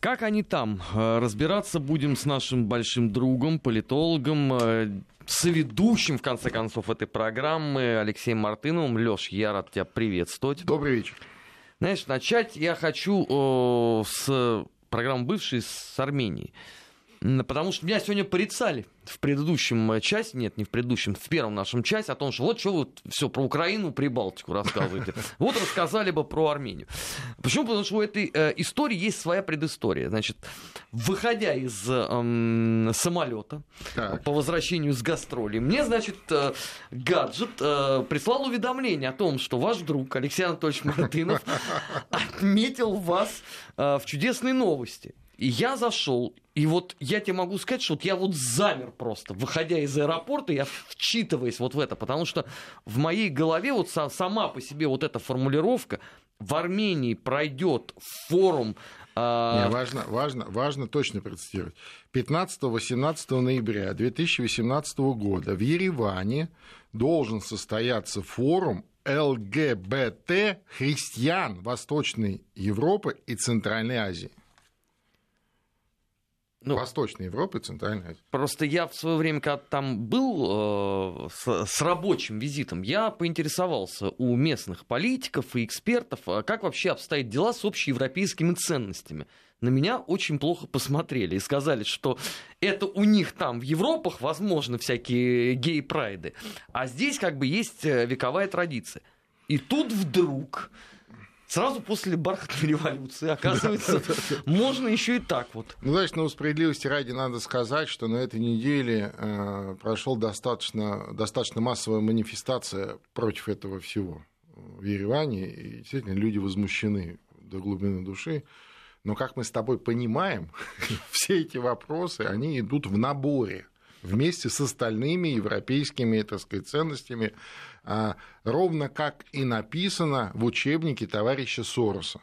Как они там? Э, разбираться будем с нашим большим другом, политологом, э, соведущим, в конце концов, этой программы Алексеем Мартыновым. Леш, я рад тебя приветствовать. Добрый вечер. Знаешь, начать я хочу о, с программы бывшей с Армении. Потому что меня сегодня порицали в предыдущем э, части, нет, не в предыдущем, в первом нашем части, о том, что вот что вы все про Украину, Прибалтику рассказываете. Вот рассказали бы про Армению. Почему? Потому что у этой э, истории есть своя предыстория. Значит, выходя из э, самолета так. по возвращению с гастролей, мне, значит, э, гаджет э, прислал уведомление о том, что ваш друг Алексей Анатольевич Мартынов отметил вас э, в чудесной новости. Я зашел, и вот я тебе могу сказать, что вот я вот замер просто, выходя из аэропорта, я вчитываясь вот в это, потому что в моей голове вот сама по себе вот эта формулировка в Армении пройдет форум а, Не, важно, важно, важно точно процитировать. 15-18 ноября 2018 года в Ереване должен состояться форум ЛГБТ христиан Восточной Европы и Центральной Азии. Ну, Восточной Европы, Центральной Азии. Просто я в свое время, когда там был э, с, с рабочим визитом, я поинтересовался у местных политиков и экспертов, а как вообще обстоят дела с общеевропейскими ценностями. На меня очень плохо посмотрели и сказали, что это у них там в Европах возможно всякие гей-прайды, а здесь как бы есть э, вековая традиция. И тут вдруг Сразу после бархатной революции, оказывается, можно еще и так вот. Ну, значит, на справедливости ради надо сказать, что на этой неделе э, прошел достаточно, достаточно массовая манифестация против этого всего в Ереване, и действительно люди возмущены до глубины души. Но, как мы с тобой понимаем, все эти вопросы, они идут в наборе вместе с остальными европейскими так сказать, ценностями, а, ровно как и написано в учебнике товарища Сороса.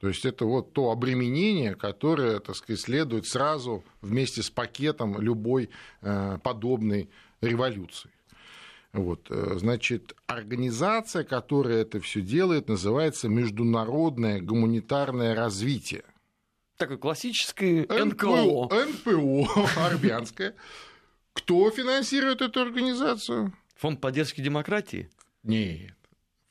То есть это вот то обременение, которое, так сказать, следует сразу вместе с пакетом любой э, подобной революции. Вот, э, значит, организация, которая это все делает, называется Международное гуманитарное развитие. Такое классическое НКО. НПО, НПО армянское. Кто финансирует эту организацию? Фонд поддержки демократии? Нет.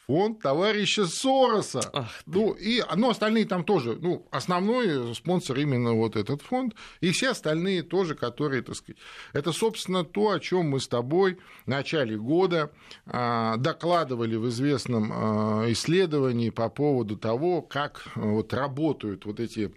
Фонд товарища Сороса. Ах ну, и, ну, остальные там тоже. Ну, основной спонсор именно вот этот фонд. И все остальные тоже, которые, так сказать. Это, собственно, то, о чем мы с тобой в начале года а, докладывали в известном а, исследовании по поводу того, как вот работают вот эти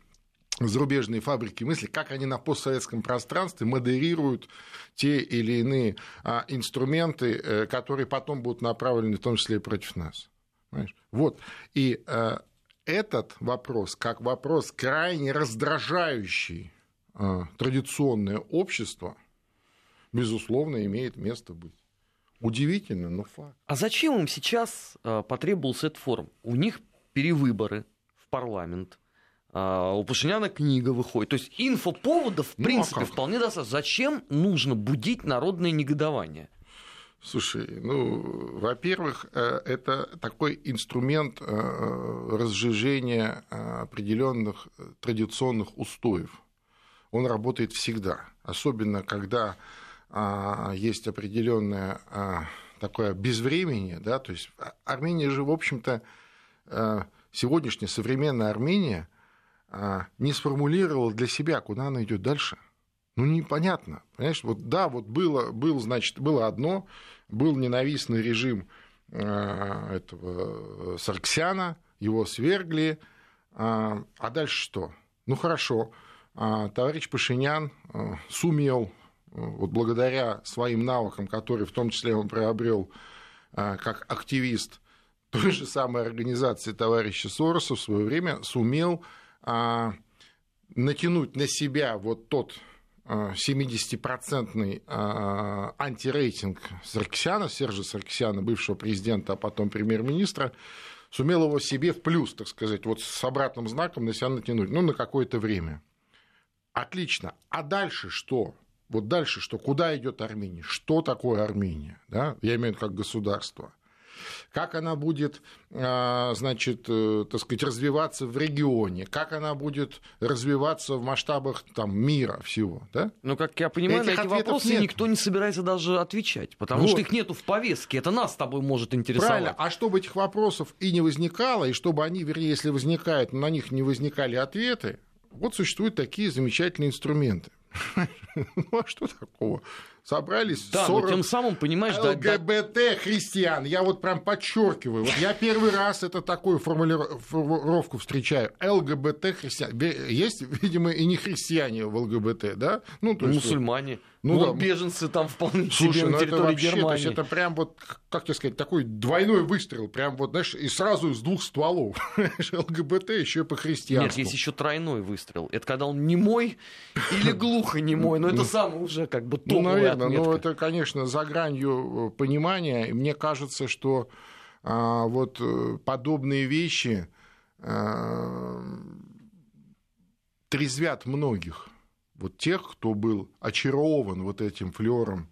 зарубежные фабрики мысли, как они на постсоветском пространстве модерируют те или иные а, инструменты, э, которые потом будут направлены в том числе и против нас. Понимаешь? Вот. И э, этот вопрос, как вопрос крайне раздражающий э, традиционное общество, безусловно, имеет место быть. Удивительно, но факт. А зачем им сейчас потребовался этот форум? У них перевыборы в парламент – а, у Пашиняна книга выходит. То есть инфоповодов, в ну, а принципе, а вполне достаточно. Зачем нужно будить народное негодование? Слушай, ну, во-первых, э, это такой инструмент э, разжижения определенных традиционных устоев. Он работает всегда, особенно когда а, есть определенное такое безвременье, да, то есть Армения же, в общем-то, э, сегодняшняя современная Армения – а, не сформулировал для себя, куда она идет дальше. Ну, непонятно. Понимаешь, вот да, вот было, был, значит, было одно, был ненавистный режим а, этого Сарксяна, его свергли, а, а дальше что? Ну, хорошо, товарищ Пашинян сумел, вот благодаря своим навыкам, которые в том числе он приобрел как активист той же самой организации товарища Сороса в свое время, сумел а, натянуть на себя вот тот 70-процентный а, а, антирейтинг Саркисяна, Сержа Саркисяна, бывшего президента, а потом премьер-министра, сумел его себе в плюс, так сказать, вот с обратным знаком на себя натянуть, ну, на какое-то время. Отлично. А дальше что? Вот дальше что? Куда идет Армения? Что такое Армения? Да? Я имею в виду как государство. Как она будет, а, значит, э, так сказать, развиваться в регионе, как она будет развиваться в масштабах там, мира всего. Да? Ну, как я понимаю, Этих на эти вопросы нет. никто не собирается даже отвечать, потому вот. что их нету в повестке. Это нас с тобой может интересовать. Правильно. А чтобы этих вопросов и не возникало, и чтобы они, вернее, если возникают, на них не возникали ответы, вот существуют такие замечательные инструменты. Ну а что такого? Собрались да, 40 но тем самым, понимаешь, ЛГБТ да, христиан. Я вот прям подчеркиваю. Вот я первый раз это такую формулировку встречаю. ЛГБТ христиан. Есть, видимо, и не христиане в ЛГБТ, да? Ну, то есть, Мусульмане. Ну, ну да. беженцы там вполне Слушай, себе на ну территории это вообще, Германии. То есть это прям вот, как тебе сказать, такой двойной выстрел, прям вот, знаешь, и сразу из двух стволов. ЛГБТ еще и по христианству. Нет, есть еще тройной выстрел. Это когда он не мой или глухо не мой, но это самое уже как бы топовая Ну, наверное, но это, конечно, за гранью э, понимания. И мне кажется, что а, вот э, подобные вещи а, трезвят многих вот тех, кто был очарован вот этим флером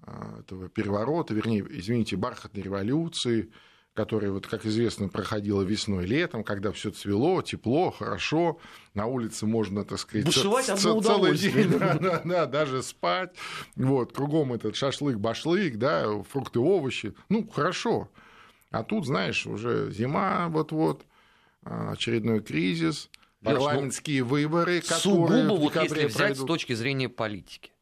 а, этого переворота, вернее, извините, бархатной революции, которая, вот, как известно, проходила весной летом, когда все цвело, тепло, хорошо, на улице можно, так сказать, Бушевать ц- ц- целый день, да, да, да, даже спать, вот, кругом этот шашлык-башлык, да, фрукты, овощи, ну, хорошо. А тут, знаешь, уже зима вот-вот, а, очередной кризис, парламентские выборы, которые Сугубо, вот если взять пройдут. с точки зрения политики.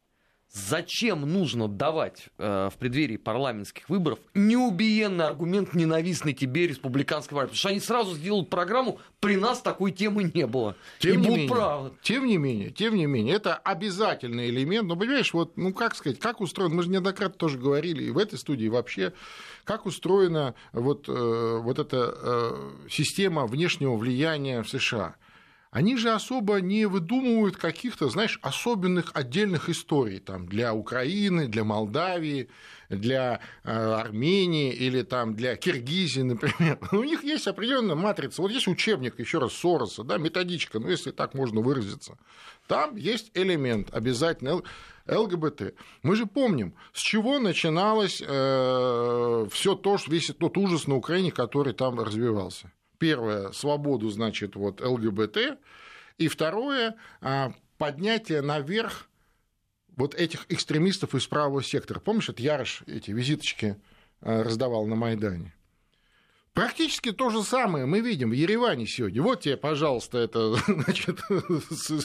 Зачем нужно давать э, в преддверии парламентских выборов неубиенный аргумент ненавистный тебе республиканской партии? Потому что они сразу сделают программу, при нас такой темы не было. Тем и не будут менее, правы. Тем не менее, тем не менее, это обязательный элемент. Но понимаешь, вот, ну как сказать, как устроен, мы же неоднократно тоже говорили, и в этой студии вообще, как устроена вот, э, вот эта э, система внешнего влияния в США – они же особо не выдумывают каких-то, знаешь, особенных отдельных историй там, для Украины, для Молдавии, для э, Армении или там, для Киргизии, например. У них есть определенная матрица. Вот есть учебник, еще раз, Сороса, да, методичка, ну, если так можно выразиться. Там есть элемент обязательно ЛГБТ. Мы же помним, с чего начиналось э, все то, весь тот ужас на Украине, который там развивался. Первое, свободу, значит, вот ЛГБТ, и второе, а, поднятие наверх вот этих экстремистов из правого сектора. Помнишь, это Ярош эти визиточки а, раздавал на Майдане? Практически то же самое мы видим в Ереване сегодня. Вот тебе, пожалуйста, это значит,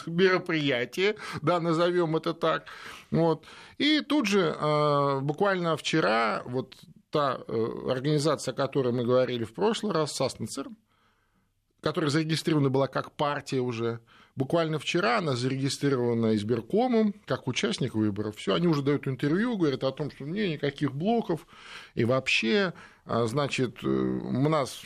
мероприятие, да, назовем это так. Вот. И тут же а, буквально вчера вот та э, организация, о которой мы говорили в прошлый раз, Саснецерн, которая зарегистрирована была как партия уже, Буквально вчера она зарегистрирована избиркомом как участник выборов. Все, они уже дают интервью, говорят о том, что не, никаких блоков. И вообще, значит, э, у нас,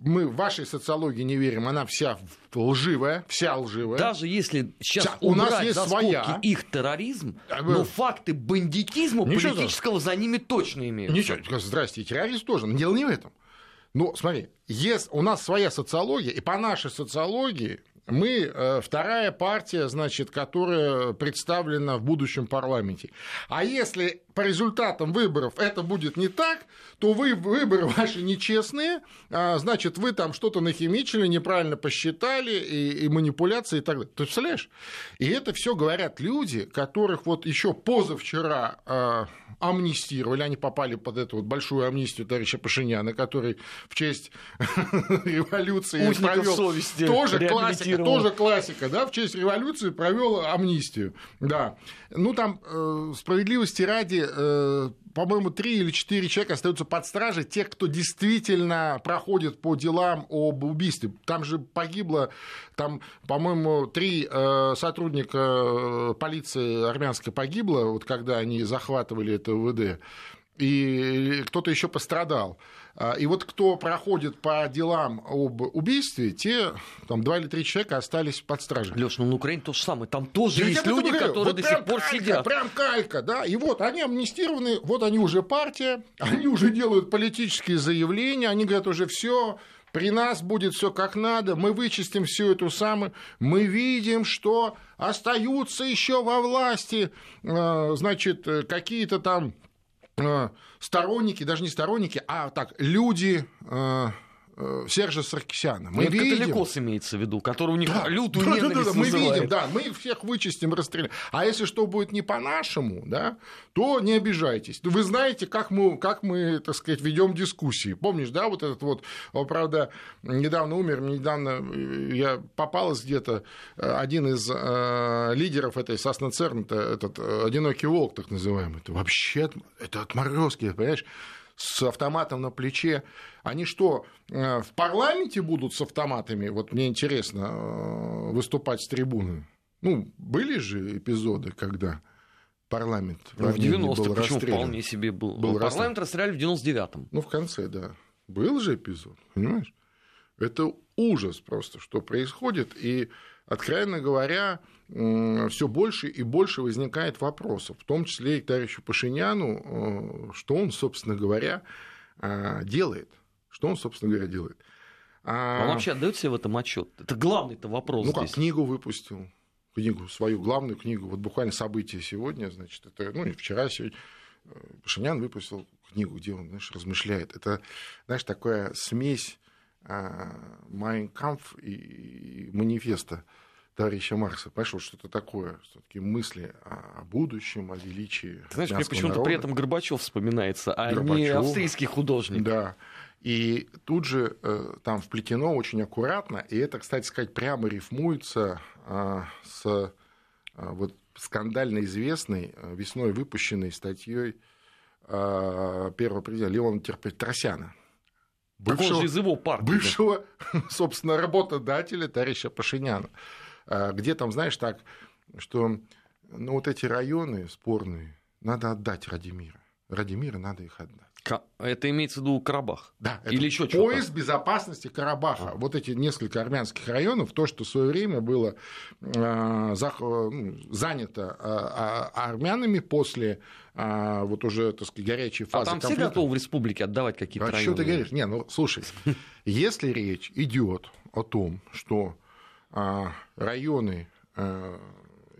мы в вашей социологии не верим, она вся лживая, вся лживая. Даже если сейчас вся, у нас есть своя. их терроризм, а, но факты бандитизма Ничего политического за ними точно имеют. Ничего, здрасте, терроризм тоже, но дело не в этом. Ну, смотри, есть, у нас своя социология, и по нашей социологии мы э, вторая партия, значит, которая представлена в будущем парламенте. А если по результатам выборов это будет не так, то вы выборы ваши нечестные, а, значит, вы там что-то нахимичили, неправильно посчитали, и, и манипуляции и так далее. Ты представляешь? И это все говорят люди, которых вот еще позавчера а, амнистировали, они попали под эту вот большую амнистию товарища Пашиняна, который в честь революции провел тоже классика, тоже классика, да, в честь революции провел амнистию, да. Ну там э, справедливости ради э, по-моему, три или четыре человека остаются под стражей, тех, кто действительно проходит по делам об убийстве. Там же погибло, там, по-моему, три э, сотрудника э, полиции армянской погибло, вот когда они захватывали это ВД, и кто-то еще пострадал. А, и вот кто проходит по делам об убийстве, те, там, два или три человека остались под стражей. Леш, ну на Украине то же самое. Там тоже есть люди, говорю, которые вот до сих пор калька, сидят. Прям калька, да. И вот они амнистированы, вот они уже партия, они уже делают политические заявления, они говорят уже все, при нас будет все как надо, мы вычистим всю эту самую, мы видим, что остаются еще во власти, а, значит, какие-то там сторонники, даже не сторонники, а так, люди Э, Сержа Саркисяна. Мы видим... Католикос имеется в виду, который у них да, лютую да, ненависть да, да, Мы видим, да, мы их всех вычистим, расстреляем. А если что будет не по-нашему, да, то не обижайтесь. Вы знаете, как мы, как мы так сказать, ведем дискуссии. Помнишь, да, вот этот вот, правда, недавно умер, недавно э, я попалась где-то, э, один из э, лидеров этой Сасна Церн, этот одинокий волк, так называемый, это вообще, это отморозки, понимаешь? С автоматом на плече, они что, э, в парламенте будут с автоматами? Вот мне интересно э, выступать с трибуны. Ну, были же эпизоды, когда парламент ну, в 90-х, почему вполне себе был. был ну, парламент расстреляли в 99-м. Ну, в конце, да. Был же эпизод, понимаешь? Это ужас просто, что происходит. И, откровенно говоря, все больше и больше возникает вопросов, в том числе и к товарищу Пашиняну, э, что он, собственно говоря, э, делает. Что он, собственно говоря, делает. А он вообще отдает себе в этом отчет? Это главный-то вопрос. Ну как, книгу выпустил. Книгу, свою главную книгу. Вот буквально события сегодня, значит, это, ну, и вчера, сегодня. Э, Пашинян выпустил книгу, где он, знаешь, размышляет. Это, знаешь, такая смесь Майнкамф и манифеста товарища Маркса. Вот что-то такое, все-таки мысли о будущем, о величии. Ты знаешь, мне почему-то при этом Горбачев вспоминается, а Горбачев, не австрийский художник. Да. И тут же э, там вплетено очень аккуратно, и это, кстати сказать, прямо рифмуется э, с э, вот скандально известной э, весной выпущенной статьей э, первого президента Леона Петросяна. Бывшего, из его партии. Бывшего, собственно, работодателя товарища Пашиняна. А где там, знаешь, так, что ну, вот эти районы спорные надо отдать ради мира. Ради мира надо их отдать. Это имеется в виду Карабах? Да, это Или еще пояс безопасности Карабаха. А. Вот эти несколько армянских районов, то, что в свое время было э, за, э, занято э, армянами после э, вот уже, так сказать, горячей фазы А там конфликта. все готовы в республике отдавать какие-то а районы? Что ты говоришь? Не, ну, слушай, если речь идет о том, что а, районы, а,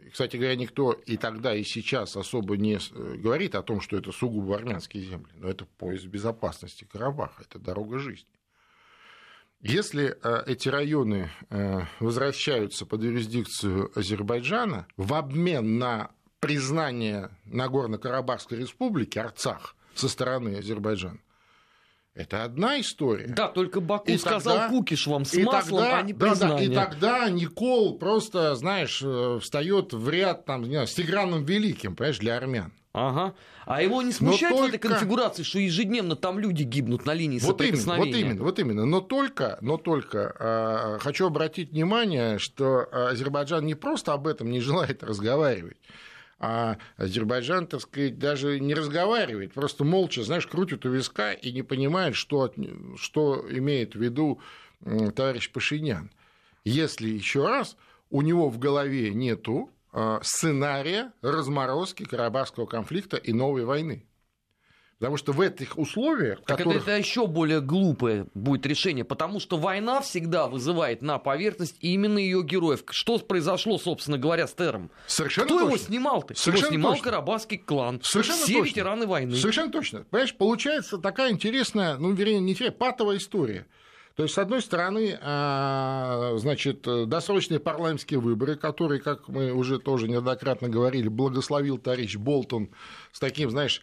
кстати говоря, никто и тогда, и сейчас особо не э, говорит о том, что это сугубо армянские земли, но это пояс безопасности Карабаха, это дорога жизни. Если а, эти районы возвращаются под юрисдикцию Азербайджана в обмен на признание Нагорно-Карабахской республики, Арцах, со стороны Азербайджана, это одна история. Да, только Баку и сказал тогда, Кукиш вам с маслом, тогда, а не. Да, да, и тогда Никол просто, знаешь, э, встает в ряд там, не знаю, с Тиграном Великим, понимаешь, для армян. Ага. А его не смущает только... в этой конфигурации, что ежедневно там люди гибнут на линии вот соприкосновения? Именно, вот именно, вот именно. Но только, но только э, хочу обратить внимание, что Азербайджан не просто об этом не желает разговаривать, а Азербайджан, так сказать, даже не разговаривает, просто молча, знаешь, крутит у виска и не понимает, что, что имеет в виду товарищ Пашинян. Если еще раз у него в голове нету а, сценария разморозки Карабахского конфликта и новой войны. Потому что в этих условиях... Так которых... это, это еще более глупое будет решение, потому что война всегда вызывает на поверхность именно ее героев. Что произошло, собственно говоря, с Тером? Совершенно Кто точно. его снимал-то? Совершенно его снимал точно. Карабахский клан. Совершенно Все точно. ветераны войны. Совершенно точно. Понимаешь, получается такая интересная, ну, вернее, не интересная, патовая история. То есть, с одной стороны, а, значит, досрочные парламентские выборы, которые, как мы уже тоже неоднократно говорили, благословил товарищ Болтон с таким, знаешь,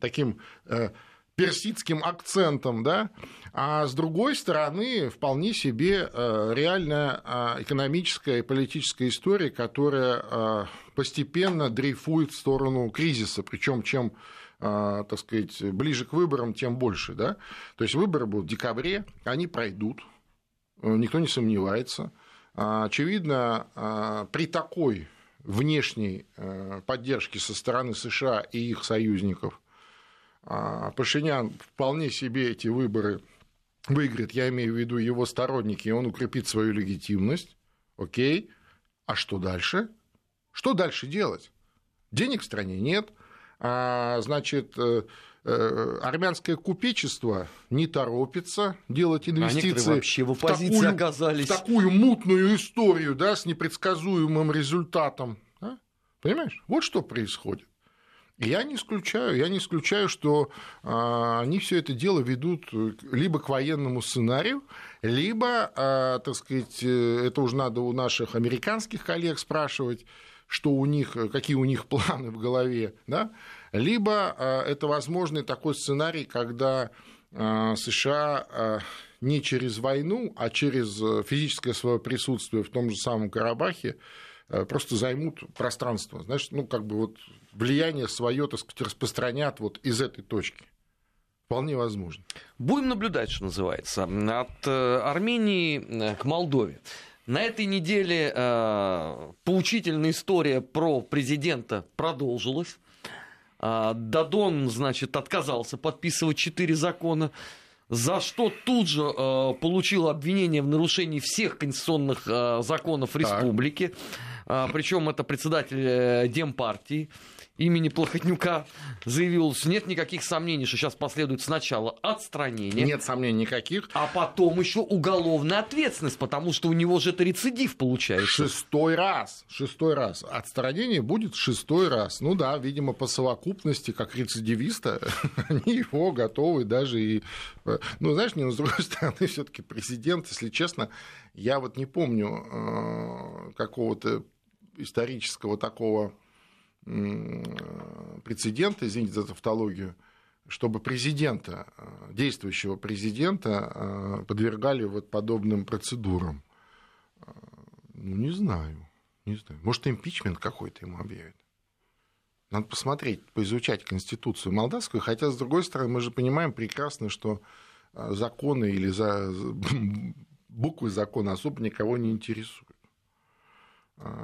таким э, персидским акцентом, да, а с другой стороны, вполне себе э, реальная а, экономическая и политическая история, которая а, постепенно дрейфует в сторону кризиса, причем чем так сказать, ближе к выборам, тем больше. Да? То есть выборы будут в декабре, они пройдут, э, никто не сомневается. А, очевидно, а, при такой внешней э, поддержке со стороны США и их союзников Пашинян вполне себе эти выборы выиграет, я имею в виду его сторонники, и он укрепит свою легитимность. Окей. А что дальше? Что дальше делать? Денег в стране нет – а, значит, э, э, армянское купечество не торопится делать инвестиции а вообще в, оппозиции в, такую, оказались. в такую мутную историю да, с непредсказуемым результатом. Да? Понимаешь? Вот что происходит. Я не исключаю, я не исключаю, что а, они все это дело ведут либо к военному сценарию, либо, а, так сказать, э, это уже надо у наших американских коллег спрашивать, что у них, какие у них планы в голове, да? либо а, это возможный такой сценарий, когда а, США не через войну, а через физическое свое присутствие в том же самом Карабахе просто займут пространство. Знаешь, ну, как бы вот влияние свое, так сказать, распространят вот из этой точки. Вполне возможно. Будем наблюдать, что называется. От э, Армении э, к Молдове. На этой неделе э, поучительная история про президента продолжилась. Э, Дадон, значит, отказался подписывать четыре закона, за что тут же э, получил обвинение в нарушении всех конституционных э, законов так. республики. Э, причем это председатель э, Демпартии имени Плохотнюка заявил, что нет никаких сомнений, что сейчас последует сначала отстранение. Нет сомнений никаких. А потом еще уголовная ответственность, потому что у него же это рецидив получается. Шестой раз. Шестой раз. Отстранение будет шестой раз. Ну да, видимо, по совокупности, как рецидивиста, они его готовы даже и... Ну, знаешь, не, но с другой стороны, все таки президент, если честно, я вот не помню э, какого-то исторического такого прецедента, извините за тавтологию, чтобы президента, э, действующего президента э, подвергали вот подобным процедурам. Ну, не знаю, не знаю. Может, импичмент какой-то ему объявят. Надо посмотреть, поизучать Конституцию молдавскую, хотя, с другой стороны, мы же понимаем прекрасно, что законы или за... буквы закона особо никого не интересуют.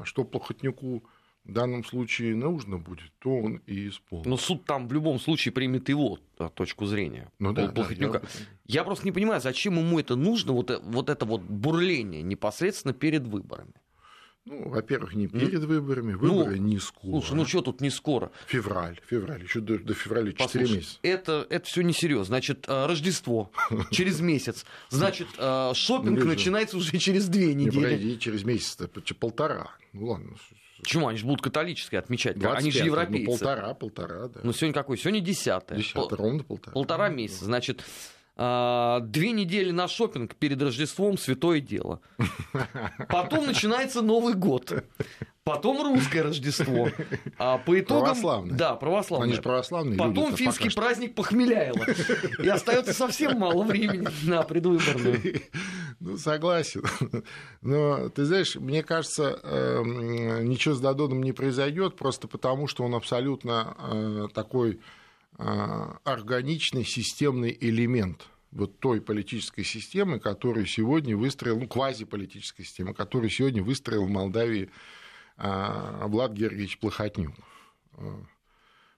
Что Плохотнюку в данном случае нужно будет, то он и исполнит. Но суд там в любом случае примет его точку зрения. Ну, да, да, я... я просто не понимаю, зачем ему это нужно, вот, вот это вот бурление непосредственно перед выборами. Ну, во-первых, не перед выборами, выборы ну, не скоро. Слушай, ну что тут не скоро? Февраль, февраль, еще до, до февраля 4 Послушай, месяца. Это, это все несерьезно. Значит, э, Рождество через месяц. Значит, э, шопинг ну, начинается уже через две недели. Не, через месяц, полтора. Ну ладно, Почему? Они же будут католические отмечать. 25, они же ну, европейцы. Ну, полтора, полтора, да. Ну, сегодня какой? Сегодня десятое. Десятое, ровно полтора. Полтора месяца. Значит, а, две недели на шопинг перед Рождеством святое дело. Потом начинается Новый год. Потом русское Рождество. А по итогам... Православное. Да, православное. Они же православные Потом люди, финский праздник Похмеляева. И остается совсем мало времени на предвыборную. Ну, согласен. Но, ты знаешь, мне кажется, эм, ничего с Дадоном не произойдет, просто потому, что он абсолютно э, такой э, органичный системный элемент вот той политической системы, которую сегодня выстроил, ну, квазиполитической системы, которую сегодня выстроил в Молдавии а, Влад Георгиевич Плохотнюк.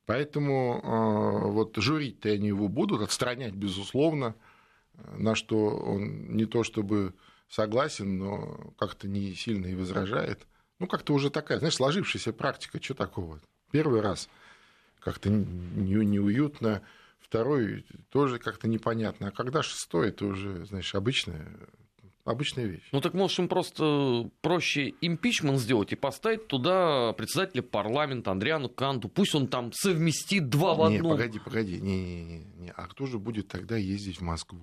Поэтому а, вот журить-то они его будут, отстранять, безусловно, на что он не то чтобы согласен, но как-то не сильно и возражает. Ну, как-то уже такая, знаешь, сложившаяся практика, что такого? Первый раз как-то неуютно, второй тоже как-то непонятно, а когда шестой, это уже, знаешь, обычная Обычная вещь. Ну так может им просто проще импичмент сделать и поставить туда председателя парламента Андриану Канту. Пусть он там совместит два в одном. Не, погоди, погоди. Не, не, не, не. А кто же будет тогда ездить в Москву?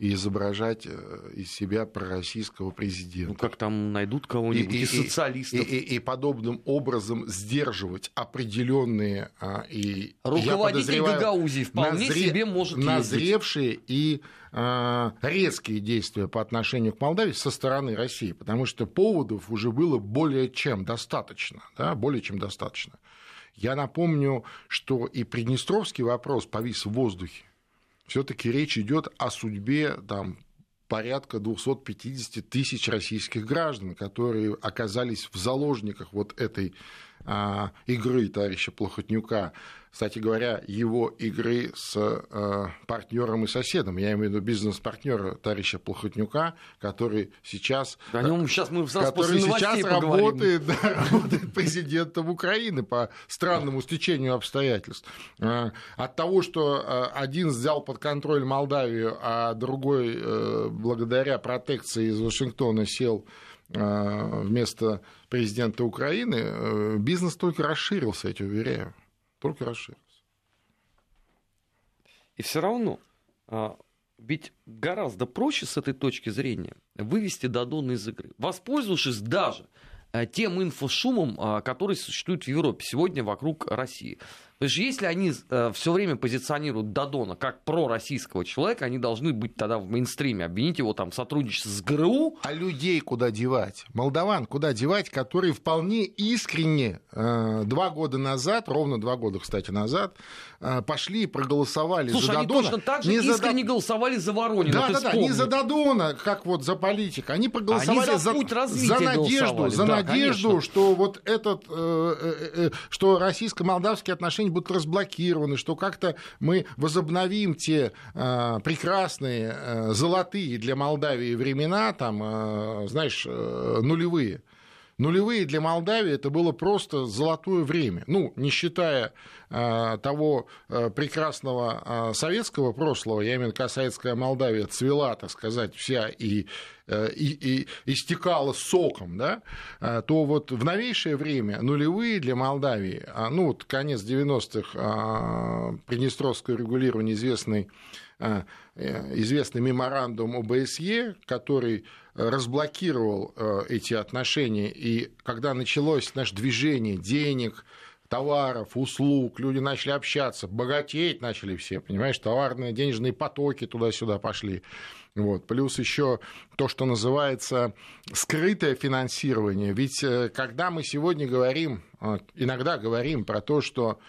И изображать э, из себя пророссийского президента. Ну, как там найдут кого-нибудь и, и, социалистов. И, и, и подобным образом сдерживать определенные а, и Руководитель Гагаузии вполне назре... себе может назревшие ездить. и а, резкие действия по отношению к Молдавии со стороны России, потому что поводов уже было более чем достаточно, да, более чем достаточно. Я напомню, что и Приднестровский вопрос повис в воздухе все-таки речь идет о судьбе там, порядка 250 тысяч российских граждан, которые оказались в заложниках вот этой игры товарища Плохотнюка кстати говоря, его игры с э, партнером и соседом. Я имею в виду бизнес-партнера товарища Плохотнюка, который сейчас, О нем сейчас мы который сейчас работает, да, работает президентом Украины по странному стечению обстоятельств. Э, от того, что э, один взял под контроль Молдавию, а другой благодаря протекции из Вашингтона сел вместо президента Украины, бизнес только расширился, я тебе уверяю. только расширился. И все равно, а, ведь гораздо проще с этой точки зрения вывести Дадона из игры, воспользовавшись даже а, тем инфошумом, а, который существует в Европе сегодня вокруг России. То есть, если они э, все время позиционируют Дадона как пророссийского человека, они должны быть тогда в мейнстриме, обвинить его там в сотрудничестве с ГРУ. А людей куда девать? Молдаван куда девать, которые вполне искренне э, два года назад, ровно два года, кстати, назад, э, пошли и проголосовали Слушай, за они Дадона. точно так же искренне за... голосовали за Воронина. Да, да, да, не за Дадона, как вот за политика. Они проголосовали они за, за, за надежду, за да, надежду, конечно. что вот этот, э, э, э, что российско-молдавские отношения будут разблокированы, что как-то мы возобновим те э, прекрасные э, золотые для Молдавии времена, там, э, знаешь, э, нулевые. Нулевые для Молдавии это было просто золотое время. Ну, не считая э, того э, прекрасного э, советского прошлого, я имею в виду, советская Молдавия цвела, так сказать, вся и, и, и истекала соком, да, то вот в новейшее время нулевые для Молдавии, ну, вот конец 90-х, э, Приднестровское регулирование известный э, известный меморандум ОБСЕ, который разблокировал э, эти отношения, и когда началось наше движение денег, товаров, услуг, люди начали общаться, богатеть начали все, понимаешь, товарные, денежные потоки туда-сюда пошли. Вот. Плюс еще то, что называется скрытое финансирование. Ведь э, когда мы сегодня говорим, э, иногда говорим про то, что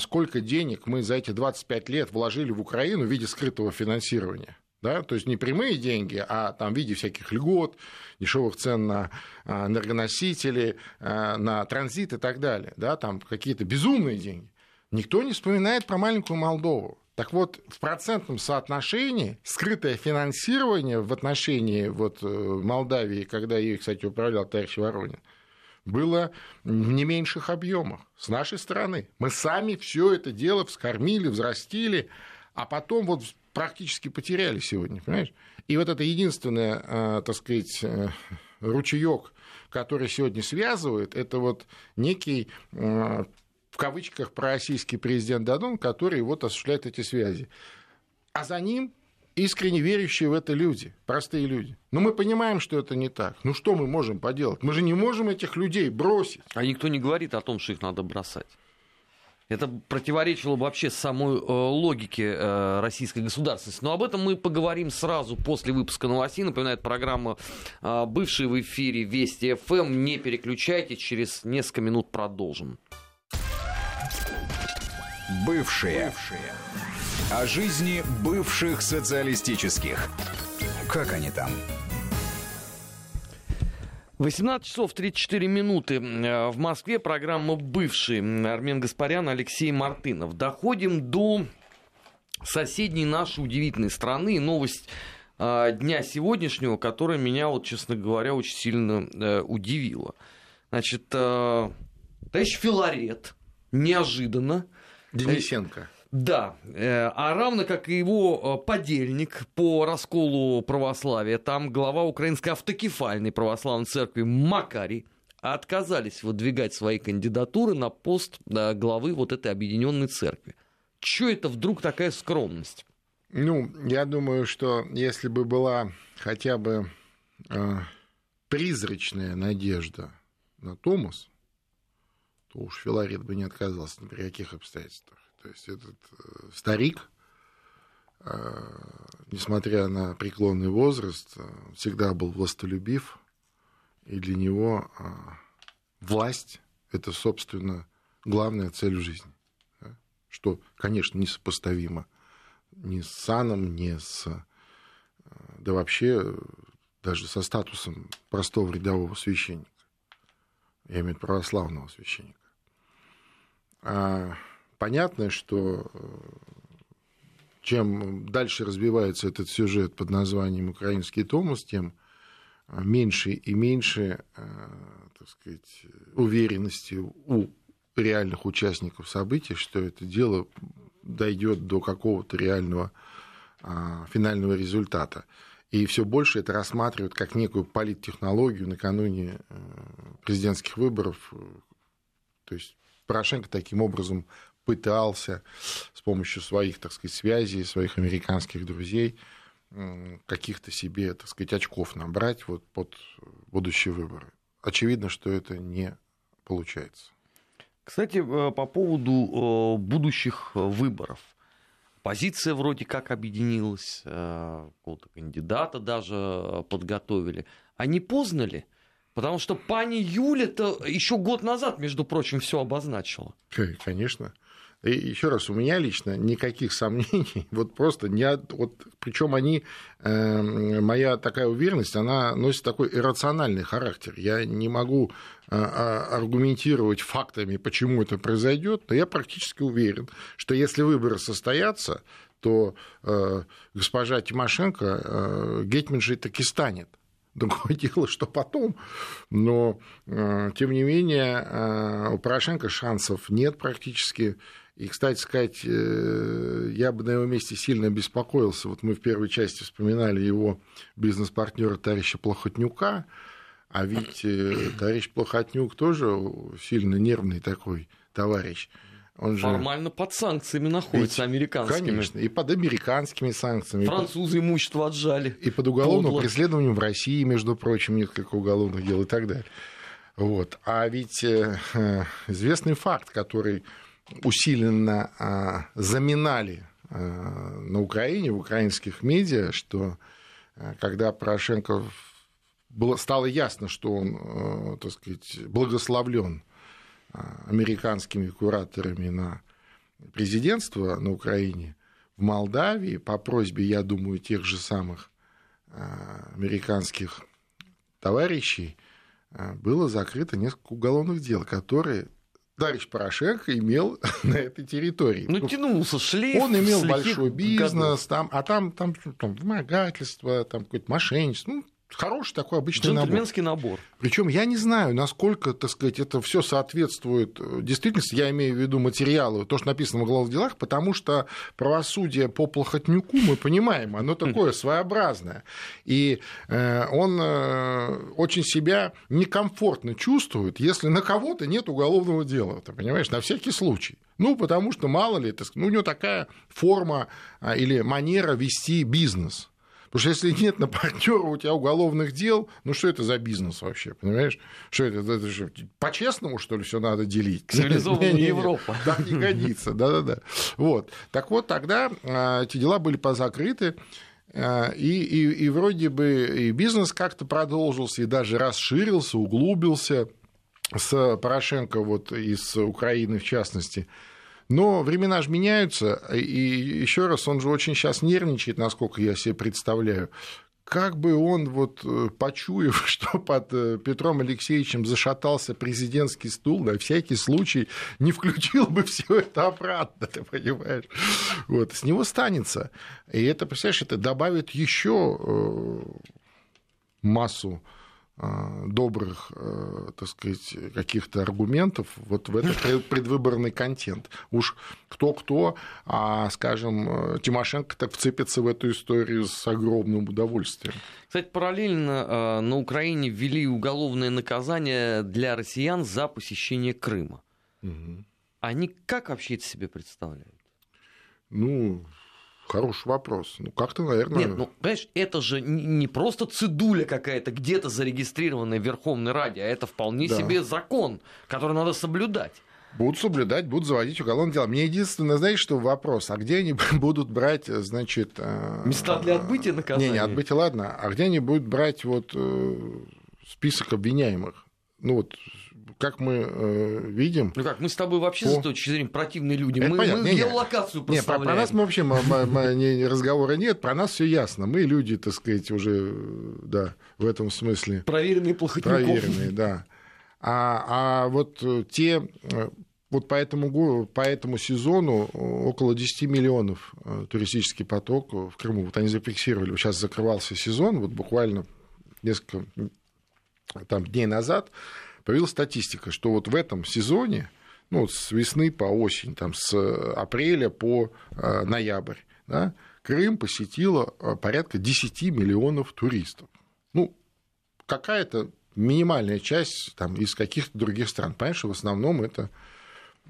сколько денег мы за эти 25 лет вложили в Украину в виде скрытого финансирования, да, то есть не прямые деньги, а там в виде всяких льгот, дешевых цен на энергоносители, на транзит и так далее, да, там какие-то безумные деньги. Никто не вспоминает про маленькую Молдову. Так вот, в процентном соотношении скрытое финансирование в отношении вот э, Молдавии, когда ее, кстати, управлял товарищ Воронин, было в не меньших объемах с нашей стороны. Мы сами все это дело вскормили, взрастили, а потом вот практически потеряли сегодня, понимаешь? И вот это единственное, э, так сказать, э, ручеек, который сегодня связывает, это вот некий в кавычках пророссийский президент Дадон, который вот осуществляет эти связи. А за ним искренне верящие в это люди, простые люди. Но мы понимаем, что это не так. Ну что мы можем поделать? Мы же не можем этих людей бросить. А никто не говорит о том, что их надо бросать. Это противоречило вообще самой э, логике э, российской государственности. Но об этом мы поговорим сразу после выпуска новостей. Напоминает программа э, бывшая в эфире Вести ФМ. Не переключайте, через несколько минут продолжим. Бывшие. Бывшие. О жизни бывших социалистических. Как они там? 18 часов 34 минуты в Москве. Программа «Бывший». Армен Гаспарян, Алексей Мартынов. Доходим до соседней нашей удивительной страны. Новость э, дня сегодняшнего, которая меня, вот, честно говоря, очень сильно э, удивила. Значит, э, товарищ Филарет неожиданно Денисенко. Да, а равно как и его подельник по расколу православия, там глава Украинской автокефальной православной церкви Макарий, отказались выдвигать свои кандидатуры на пост главы вот этой объединенной церкви. Чего это вдруг такая скромность? Ну, я думаю, что если бы была хотя бы э, призрачная надежда на Томас, то уж Филарет бы не отказался ни при каких обстоятельствах. То есть этот э, старик, э, несмотря на преклонный возраст, э, всегда был властолюбив, и для него власть – это, собственно, главная цель в жизни. Что, конечно, несопоставимо ни с саном, ни с... Да вообще даже со статусом простого рядового священника. Я имею в виду православного священника. А понятно, что э, чем дальше развивается этот сюжет под названием «Украинский Томас», тем э, меньше и меньше, э, так сказать, уверенности у реальных участников событий, что это дело дойдет до какого-то реального а, финального результата. И все больше это рассматривают как некую политтехнологию накануне президентских выборов. То есть Порошенко таким образом пытался с помощью своих, так сказать, связей, своих американских друзей каких-то себе, так сказать, очков набрать вот под будущие выборы. Очевидно, что это не получается. Кстати, э, по поводу э, будущих выборов. Позиция вроде как объединилась, э, какого-то кандидата даже подготовили. А не поздно ли? Потому что пани Юля-то еще год назад, между прочим, все обозначила. Конечно. И еще раз, у меня лично никаких сомнений, вот просто не вот, причем они, э, моя такая уверенность, она носит такой иррациональный характер. Я не могу э, аргументировать фактами, почему это произойдет, но я практически уверен, что если выборы состоятся, то э, госпожа Тимошенко э, гетманшей таки станет. Другое дело, что потом, но э, тем не менее э, у Порошенко шансов нет практически. И, кстати сказать, э, я бы на его месте сильно беспокоился. Вот мы в первой части вспоминали его бизнес-партнера товарища Плохотнюка, а ведь э, товарищ Плохотнюк тоже сильно нервный такой товарищ. Он Формально под санкциями находится, Ведь, американскими. Конечно, и под американскими санкциями. Французы имущество отжали. И под уголовным Подло. преследованием в России, между прочим, несколько уголовных дел и так далее. Вот. А ведь э, известный факт, который усиленно а, заминали а, на Украине, в украинских медиа, что а, когда Порошенко было, стало ясно, что он, так сказать, благословлен американскими кураторами на президентство на Украине, в Молдавии по просьбе, я думаю, тех же самых американских товарищей было закрыто несколько уголовных дел, которые товарищ Порошенко имел на этой территории. Ну, тянулся шлейф. Он имел большой бизнес, там, а там, там, там вымогательство, там какое-то мошенничество. Ну, Хороший такой обычный Джентльменский набор. набор. Причем я не знаю, насколько, так сказать, это все соответствует э, действительности, я имею в виду материалы, то, что написано в уголовных делах, потому что правосудие по Плохотнюку, мы понимаем, оно такое своеобразное. И э, он э, очень себя некомфортно чувствует, если на кого-то нет уголовного дела, ты понимаешь, на всякий случай. Ну, потому что, мало ли, ну, у него такая форма а, или манера вести бизнес – Потому что если нет на партнера у тебя уголовных дел, ну что это за бизнес вообще, понимаешь? Что это, это же по-честному, что ли, все надо делить? Цивилизованная не, не, не, Европа. Да, не годится, да-да-да. Вот. Так вот, тогда а, эти дела были позакрыты, а, и, и, и вроде бы и бизнес как-то продолжился, и даже расширился, углубился с Порошенко вот из Украины в частности. Но времена же меняются, и еще раз, он же очень сейчас нервничает, насколько я себе представляю. Как бы он, вот, э, почуяв, что под э, Петром Алексеевичем зашатался президентский стул, на всякий случай не включил бы все это обратно, ты понимаешь? Вот, с него станется. И это, представляешь, это добавит еще э, массу добрых, э, так сказать, каких-то аргументов вот в этот предвыборный контент. Уж кто-кто, а, скажем, Тимошенко так вцепится в эту историю с огромным удовольствием. Кстати, параллельно э, на Украине ввели уголовное наказание для россиян за посещение Крыма. Угу. Они как вообще это себе представляют? Ну, Хороший вопрос. Ну, как-то, наверное... Нет, ну, понимаешь, это же не просто цидуля какая-то, где-то зарегистрированная в Верховной Раде, а это вполне да. себе закон, который надо соблюдать. Будут соблюдать, будут заводить уголовное дело. Мне единственное, знаете, что вопрос, а где они будут брать, значит... Э, Места для отбытия наказания? Не, не, отбытия, ладно. А где они будут брать вот э, список обвиняемых? Ну вот как мы э, видим... Ну как, мы с тобой вообще, по... с точки зрения, противные люди. Это мы, понятно. мы не, геолокацию не, про, про нас мы вообще мы, не, разговора нет, про нас все ясно. Мы люди, так сказать, уже, да, в этом смысле... Проверенные плохотников. Проверенные, да. А, а вот те э, вот по этому, по этому сезону около 10 миллионов э, туристический поток в Крыму. Вот они зафиксировали, сейчас закрывался сезон, вот буквально несколько там, дней назад появилась статистика, что вот в этом сезоне, ну, с весны по осень, там, с апреля по э, ноябрь, да, Крым посетило э, порядка 10 миллионов туристов. Ну, какая-то минимальная часть там, из каких-то других стран. Понимаешь, в основном это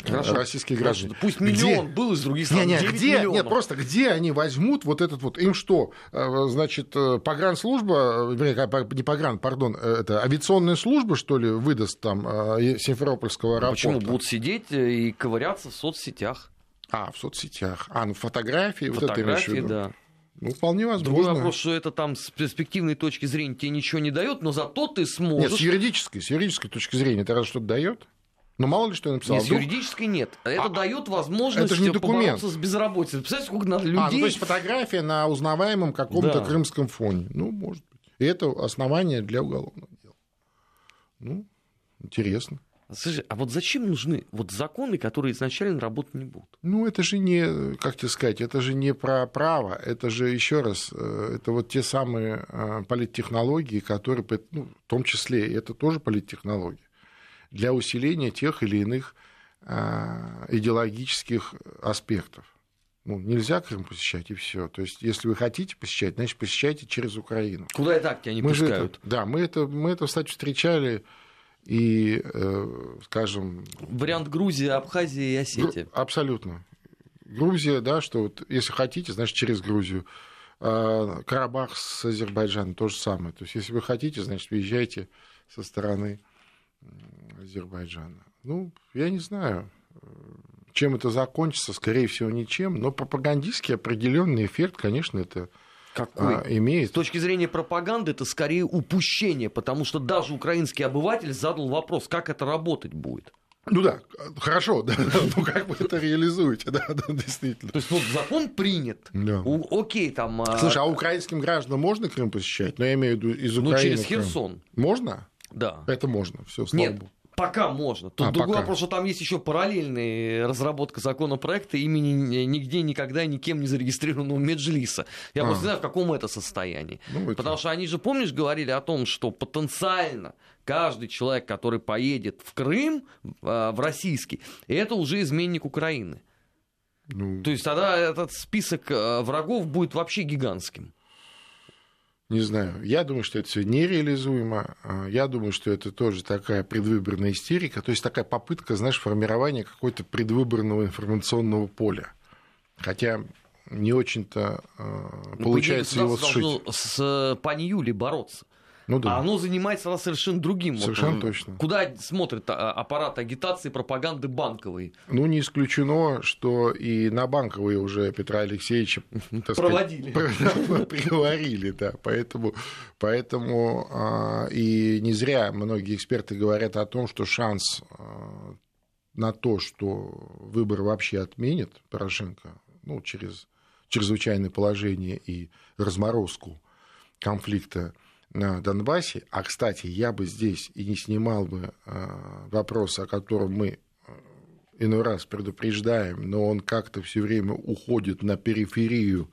Хорошо. российские граждане. Пусть миллион где? был из других стран. Нет, нет, где, нет, просто где они возьмут вот этот вот, им что, э, значит, э, погранслужба, не погран, пардон, э, это авиационная служба, что ли, выдаст там Симферопольского аэропорта? Почему? Будут сидеть и ковыряться в соцсетях. А, в соцсетях. А, ну фотографии, фотографии вот это да. Ну, вполне возможно. Другой вопрос, что это там с перспективной точки зрения тебе ничего не дает, но зато ты сможешь... Нет, с юридической, с юридической точки зрения это раз что-то дает? Ну, мало ли что я написал. Нет, с юридической нет. Это а, дает возможность это же не документ. с безработицей. Представляете, сколько надо людей... А, ну, то есть фотография на узнаваемом каком-то да. крымском фоне. Ну, может быть. И это основание для уголовного дела. Ну, интересно. Слушай, а вот зачем нужны вот законы, которые изначально работать не будут? Ну, это же не, как тебе сказать, это же не про право, это же, еще раз, э, это вот те самые э, политтехнологии, которые, ну, в том числе, это тоже политтехнологии для усиления тех или иных а, идеологических аспектов. Ну, нельзя Крым посещать, и все. То есть, если вы хотите посещать, значит, посещайте через Украину. Куда и так тебя не мы пускают. Это, да, мы это, мы это, кстати, встречали и, э, скажем... Вариант Грузии, Абхазии и Осетии. Абсолютно. Грузия, да, что вот если хотите, значит, через Грузию. А Карабах с Азербайджаном то же самое. То есть, если вы хотите, значит, въезжайте со стороны Азербайджана. Ну, я не знаю, чем это закончится, скорее всего, ничем, но пропагандистский определенный эффект, конечно, это какой? А, имеет. С точки зрения пропаганды это скорее упущение, потому что даже украинский обыватель задал вопрос, как это работать будет. Ну да, хорошо, да, ну как вы это реализуете, да, да, действительно. То есть вот закон принят, да. У, окей, там... А Слушай, а украинским гражданам можно Крым посещать? Ну, я имею в виду из Украины. Ну, через Херсон. Можно? Да. Это можно, все, слава Нет, Богу. Пока можно. Тут а, другой пока. вопрос, что там есть еще параллельная разработка законопроекта имени нигде, никогда, никем не зарегистрированного Меджлиса. Я а. просто не знаю, в каком это состоянии. Ну, это... Потому что они же, помнишь, говорили о том, что потенциально каждый человек, который поедет в Крым, а, в российский, это уже изменник Украины. Ну... То есть тогда этот список а, врагов будет вообще гигантским. Не знаю. Я думаю, что это все нереализуемо. А, я думаю, что это тоже такая предвыборная истерика, то есть такая попытка, знаешь, формирования какой-то предвыборного информационного поля. Хотя не очень-то э, получается его сшить. с пани Юлей бороться. Ну, да. А оно занимается совершенно другим. Совершенно вот, точно. Куда смотрит а, аппарат агитации пропаганды банковой? Ну, не исключено, что и на банковые уже Петра Алексеевича проводили. Приговорили, да. Поэтому, поэтому а, и не зря многие эксперты говорят о том, что шанс а, на то, что выбор вообще отменит Порошенко ну, через чрезвычайное положение и разморозку конфликта на Донбассе, а, кстати, я бы здесь и не снимал бы а, вопрос, о котором мы а, иной раз предупреждаем, но он как-то все время уходит на периферию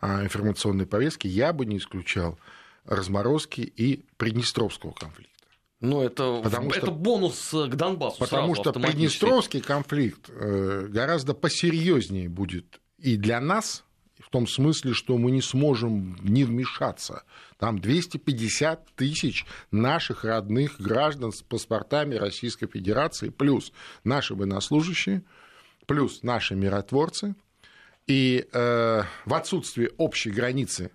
информационной повестки, я бы не исключал разморозки и Приднестровского конфликта. Ну, это, потому это что, бонус к Донбассу. Потому что Приднестровский конфликт э, гораздо посерьезнее будет и для нас, в том смысле, что мы не сможем не вмешаться. Там 250 тысяч наших родных граждан с паспортами Российской Федерации, плюс наши военнослужащие, плюс наши миротворцы. И э, в отсутствии общей границы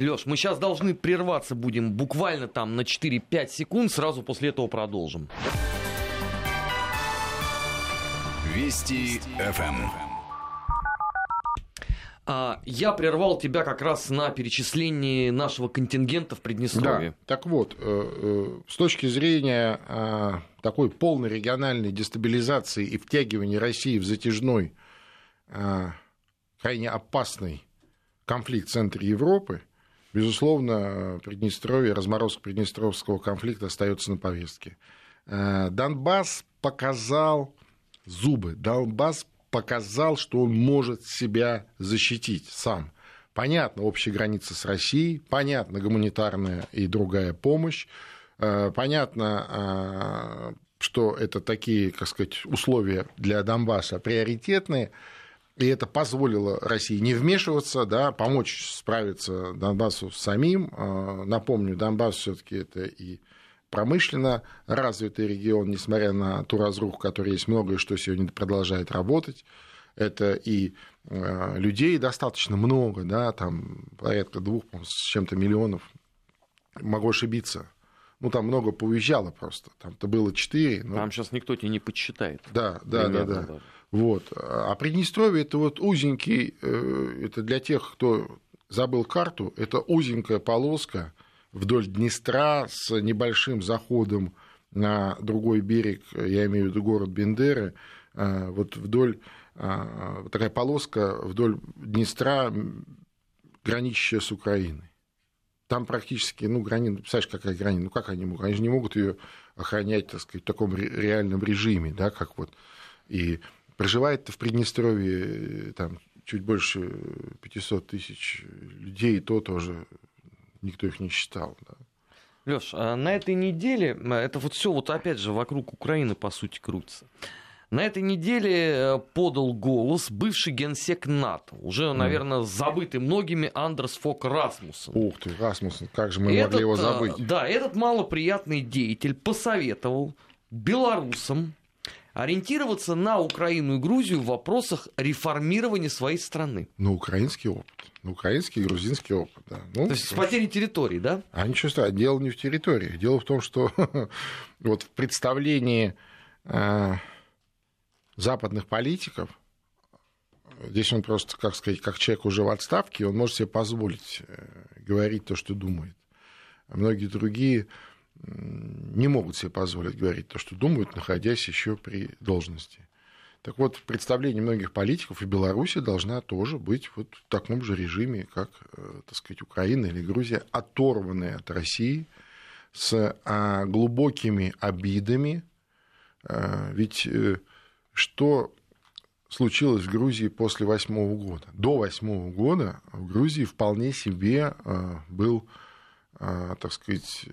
Леш, мы сейчас должны прерваться будем буквально там на 4-5 секунд, сразу после этого продолжим. Вести ФМ. А, я прервал тебя как раз на перечислении нашего контингента в Приднестровье. Да. Так вот, э, э, с точки зрения а, такой полной региональной дестабилизации и втягивания России в затяжной, а, крайне опасный конфликт в центре Европы, безусловно, Приднестровье, разморозка Приднестровского конфликта остается на повестке. Донбасс показал зубы. Донбасс показал, что он может себя защитить сам. Понятно, общие границы с Россией, понятно, гуманитарная и другая помощь, э, понятно, э, что это такие, как сказать, условия для Донбасса приоритетные, и это позволило России не вмешиваться, да, помочь справиться Донбассу самим. Э, напомню, Донбасс все-таки это и промышленно развитый регион, несмотря на ту разруху, которая есть, многое что сегодня продолжает работать. Это и э, людей достаточно много, да, там порядка двух с чем-то миллионов. Могу ошибиться. Ну, там много поуезжало просто. Там-то было четыре. Но... Там сейчас никто тебе не подсчитает. Да, да, да, да. Даже. Вот. А Приднестровье это вот узенький, э, это для тех, кто забыл карту, это узенькая полоска вдоль Днестра с небольшим заходом на другой берег, я имею в виду город Бендеры, э, вот вдоль э, такая полоска вдоль Днестра, граничащая с Украиной. Там практически, ну, граница, представляешь, какая граница, ну, как они могут, они же не могут ее охранять, так сказать, в таком реальном режиме, да, как вот, и Проживает в Приднестровье там, чуть больше 500 тысяч людей, то тоже никто их не считал. Да. Леш, а на этой неделе, это вот все вот опять же вокруг Украины, по сути, крутится. На этой неделе э, подал голос бывший генсек НАТО, уже, наверное, забытый многими Андерс Фок Расмуссен. Ух ты, Расмуссен, как же мы этот, могли его забыть? Э, да, этот малоприятный деятель посоветовал белорусам ориентироваться на Украину и Грузию в вопросах реформирования своей страны. На украинский опыт. На украинский и грузинский опыт, да. Ну, То есть с потерей территории, да? А ничего страшного. Дело не в территории. Дело в том, что вот в представлении э, западных политиков Здесь он просто, как сказать, как человек уже в отставке, он может себе позволить э, говорить то, что думает. А многие другие не могут себе позволить говорить то, что думают, находясь еще при должности. Так вот, представление многих политиков и Беларуси должна тоже быть вот в таком же режиме, как, э, так сказать, Украина или Грузия, оторванная от России, с а, глубокими обидами. А, ведь э, что случилось в Грузии после восьмого года? До восьмого года в Грузии вполне себе а, был, так сказать,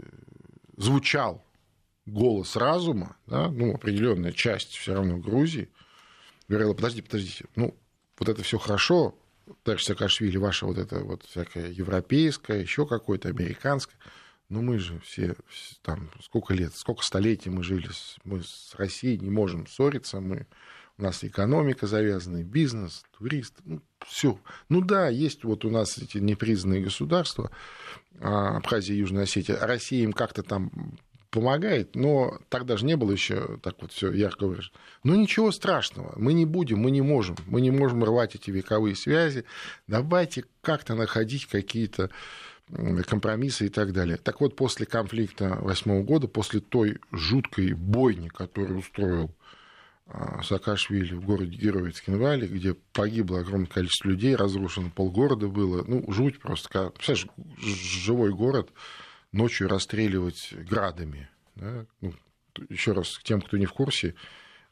звучал голос разума, да, ну, определенная часть все равно Грузии, говорила, подожди, подождите, ну, вот это все хорошо, товарищ Саакашвили, ваша вот это вот всякое европейское, еще какое-то американское, но мы же все там сколько лет, сколько столетий мы жили, мы с Россией не можем ссориться, мы, у нас экономика завязана, бизнес, турист, ну, все. Ну да, есть вот у нас эти непризнанные государства, Абхазия и Южная Осетия, Россия им как-то там помогает, но тогда же не было еще так вот все ярко выражено. Но ничего страшного, мы не будем, мы не можем, мы не можем рвать эти вековые связи. Давайте как-то находить какие-то компромиссы и так далее. Так вот, после конфликта восьмого года, после той жуткой бойни, которую устроил а, Саакашвили в городе Героицкинвале, где погибло огромное количество людей, разрушено полгорода было. Ну, жуть просто. Представляешь, живой город ночью расстреливать градами. Да? Ну, еще раз, тем, кто не в курсе,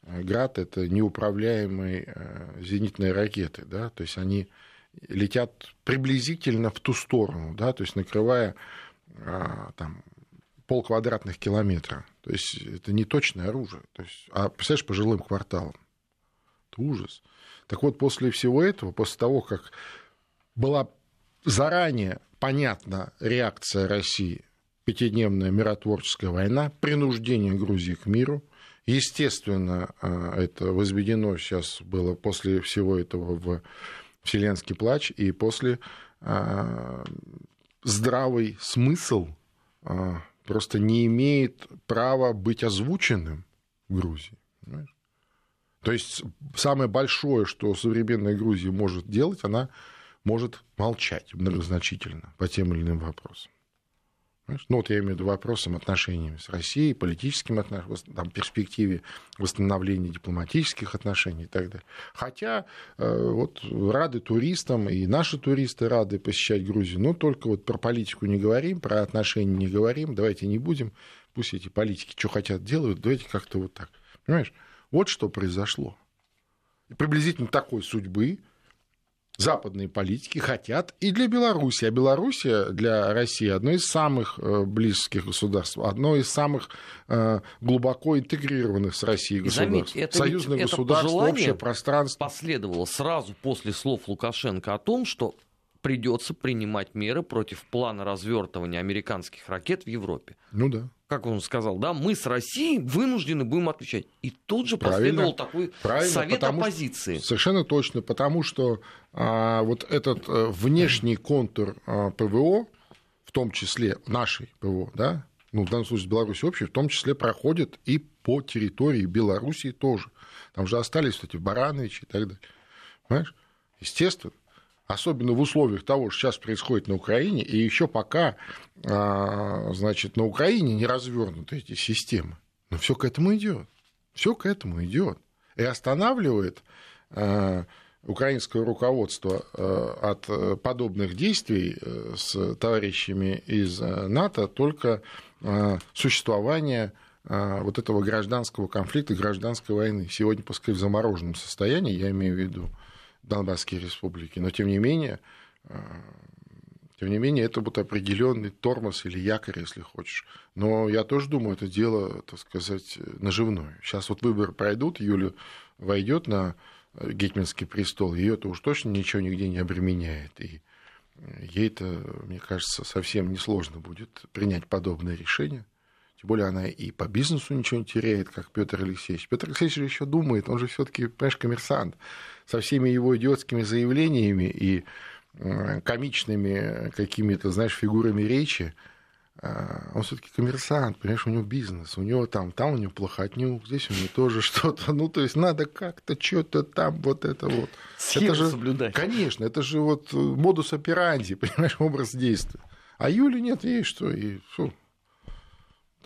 э, град — это неуправляемые э, зенитные ракеты. Да? То есть они летят приблизительно в ту сторону, да? то есть накрывая а, там, пол квадратных километра. То есть это не точное оружие. То есть, а представляешь, по жилым кварталам. Это ужас. Так вот, после всего этого, после того, как была заранее понятна реакция России, пятидневная миротворческая война, принуждение Грузии к миру, естественно, а, это возведено сейчас было после всего этого в вселенский плач, и после а, здравый смысл а, просто не имеет права быть озвученным в Грузии. То есть самое большое, что современная Грузия может делать, она может молчать многозначительно по тем или иным вопросам. Ну, вот я имею в виду вопросом отношениями с Россией, политическим отношениям, там, перспективе восстановления дипломатических отношений и так далее. Хотя э, вот рады туристам, и наши туристы рады посещать Грузию, но только вот про политику не говорим, про отношения не говорим, давайте не будем, пусть эти политики что хотят делают, давайте как-то вот так. Понимаешь? Вот что произошло. И приблизительно такой судьбы западные политики хотят и для Беларуси. А Белоруссия для России одно из самых э, близких государств, одно из самых э, глубоко интегрированных с Россией государств. Заметь, это Союзное государство, общее пространство. последовало сразу после слов Лукашенко о том, что придется принимать меры против плана развертывания американских ракет в Европе. Ну да. Как он сказал, да, мы с Россией вынуждены будем отвечать. И тут же последовал такой Правильно, совет потому оппозиции. Что, совершенно точно, потому что а, вот этот а, внешний контур а, ПВО, в том числе нашей ПВО, да, ну, в данном случае Беларуси общей, в том числе проходит и по территории Белоруссии тоже. Там же остались, кстати, Барановичи и так далее. Понимаешь? Естественно. Особенно в условиях того, что сейчас происходит на Украине, и еще пока, а, значит, на Украине не развернуты эти системы. Но все к этому идет. Все к этому идет. И останавливает а, украинское руководство а, от подобных действий э, с товарищами из э, НАТО только существование вот этого гражданского конфликта, гражданской войны. Сегодня, пускай в замороженном состоянии, я имею в виду Донбасские республики. Но тем не менее, э, тем не менее, это будет определенный тормоз или якорь, если хочешь. Но я тоже думаю, это дело, так сказать, наживное. Сейчас вот выборы пройдут, Юля войдет на Гетманский престол, ее это уж точно ничего нигде не обременяет. И ей это, мне кажется, совсем несложно будет принять подобное решение. Тем более она и по бизнесу ничего не теряет, как Петр Алексеевич. Петр Алексеевич еще думает, он же все-таки, понимаешь, коммерсант. Со всеми его идиотскими заявлениями и комичными какими-то, знаешь, фигурами речи, а, он все-таки коммерсант, понимаешь, у него бизнес, у него там, там у него плохотнюк, здесь у него тоже что-то. Ну, то есть надо как-то что-то там, вот это вот. Схему это же, соблюдать. Конечно, это же вот модус операнди, понимаешь, образ действия. А Юли нет, ей что, и фу,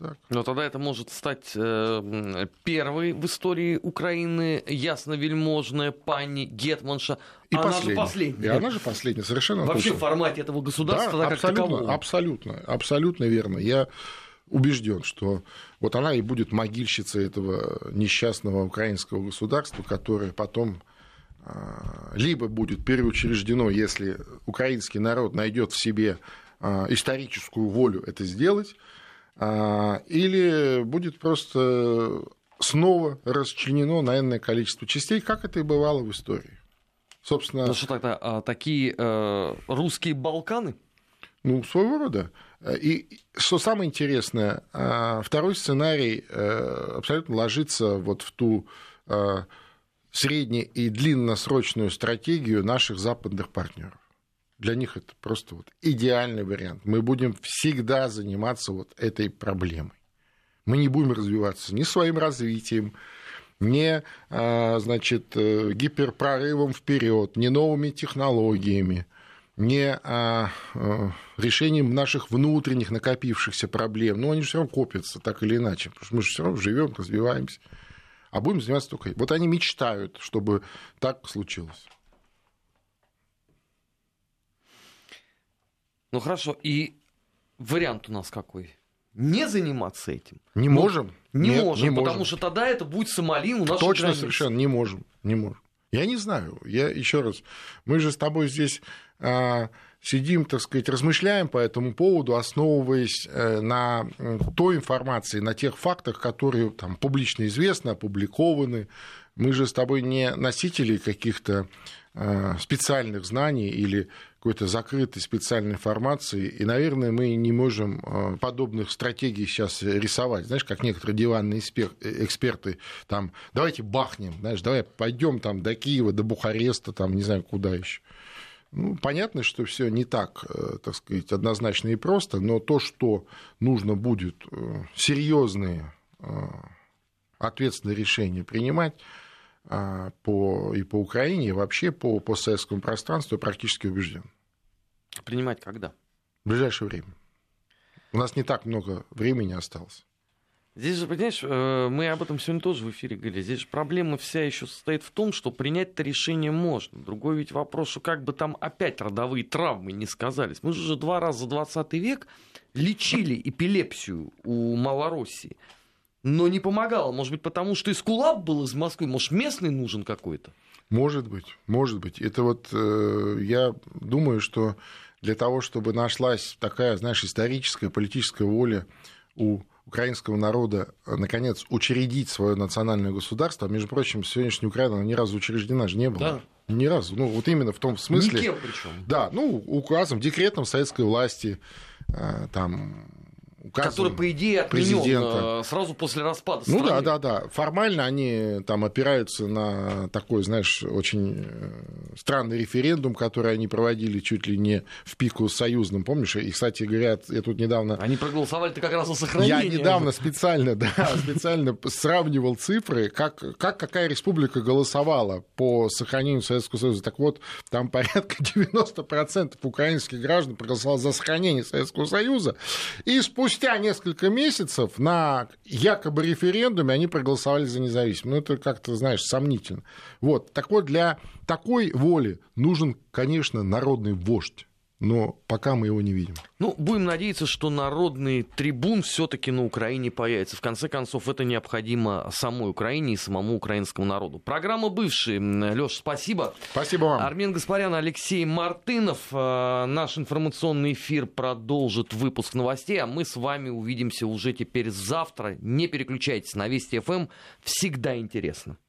так. Но тогда это может стать э, первой в истории Украины ясно-вельможная пани Гетманша. И она последняя. же последняя. И она же последняя, совершенно Вообще точно. в формате этого государства да, абсолютно, такового. абсолютно, абсолютно верно. Я убежден, что вот она и будет могильщицей этого несчастного украинского государства, которое потом а, либо будет переучреждено, если украинский народ найдет в себе а, историческую волю это сделать, или будет просто снова расчленено на энное количество частей, как это и бывало в истории. Собственно... Ну что тогда, а, такие э, русские Балканы? Ну, своего рода. И что самое интересное, а, второй сценарий э, абсолютно ложится вот в ту э, средне- и длинносрочную стратегию наших западных партнеров. Для них это просто вот идеальный вариант. Мы будем всегда заниматься вот этой проблемой. Мы не будем развиваться ни своим развитием, ни а, значит, э, гиперпрорывом вперед, ни новыми технологиями, не а, а, решением наших внутренних накопившихся проблем. Но они же все равно копятся, так или иначе, потому что мы же все равно живем, развиваемся. А будем заниматься только... Вот они мечтают, чтобы так случилось. Ну хорошо, и вариант у нас какой? Не заниматься этим. Не ну, можем. Не Нет, можем, не потому можем. что тогда это будет Сомали у нас. Точно, границ. совершенно не можем, не можем. Я не знаю. Я еще раз, мы же с тобой здесь а, сидим, так сказать, размышляем по этому поводу, основываясь э, на той информации, на тех фактах, которые там публично известны, опубликованы. Мы же с тобой не носители каких-то а, специальных знаний или какой-то закрытой специальной информации, и, наверное, мы не можем а, подобных стратегий сейчас рисовать. Знаешь, как некоторые диванные эксперты, там, давайте бахнем, знаешь, давай пойдем там до Киева, до Бухареста, там, не знаю, куда еще. Ну, понятно, что все не так, э, так сказать, однозначно и просто, но то, что нужно будет э, серьезные э, ответственные решения принимать, по, и по Украине, и вообще по постсоветскому пространству, я практически убежден. Принимать когда? В ближайшее время. У нас не так много времени осталось. Здесь же, понимаешь, э, мы об этом сегодня тоже в эфире говорили. Здесь же проблема вся еще состоит в том, что принять-то решение можно. Другой ведь вопрос, что как бы там опять родовые травмы не сказались. Мы же уже два раза за 20 век лечили эпилепсию у Малороссии но не помогало. Может быть, потому что Искулап был из Москвы, может, местный нужен какой-то? Может быть, может быть. Это вот э, я думаю, что для того, чтобы нашлась такая, знаешь, историческая, политическая воля у украинского народа, наконец, учредить свое национальное государство, а, между прочим, сегодняшняя Украина ни разу учреждена же не была. Да. Ни разу. Ну, вот именно в том смысле... Никем причем. Да, ну, указом, декретом советской власти, э, там, указом который, по идее, отменен президента. сразу после распада страны. Ну да, да, да. Формально они там опираются на такой, знаешь, очень э, странный референдум, который они проводили чуть ли не в пику с союзным, помнишь? И, кстати, говорят, я тут недавно... Они проголосовали-то как раз за сохранение. Я недавно специально, да, специально сравнивал цифры, как, как какая республика голосовала по сохранению Советского Союза. Так вот, там порядка 90% украинских граждан проголосовало за сохранение Советского Союза, и спустя спустя несколько месяцев на якобы референдуме они проголосовали за независимость. Ну, это как-то, знаешь, сомнительно. Вот. Так вот, для такой воли нужен, конечно, народный вождь но пока мы его не видим. Ну, будем надеяться, что народный трибун все-таки на Украине появится. В конце концов, это необходимо самой Украине и самому украинскому народу. Программа бывшие. Леш, спасибо. Спасибо вам. Армен Гаспарян, Алексей Мартынов. Э, наш информационный эфир продолжит выпуск новостей, а мы с вами увидимся уже теперь завтра. Не переключайтесь на Вести ФМ. Всегда интересно.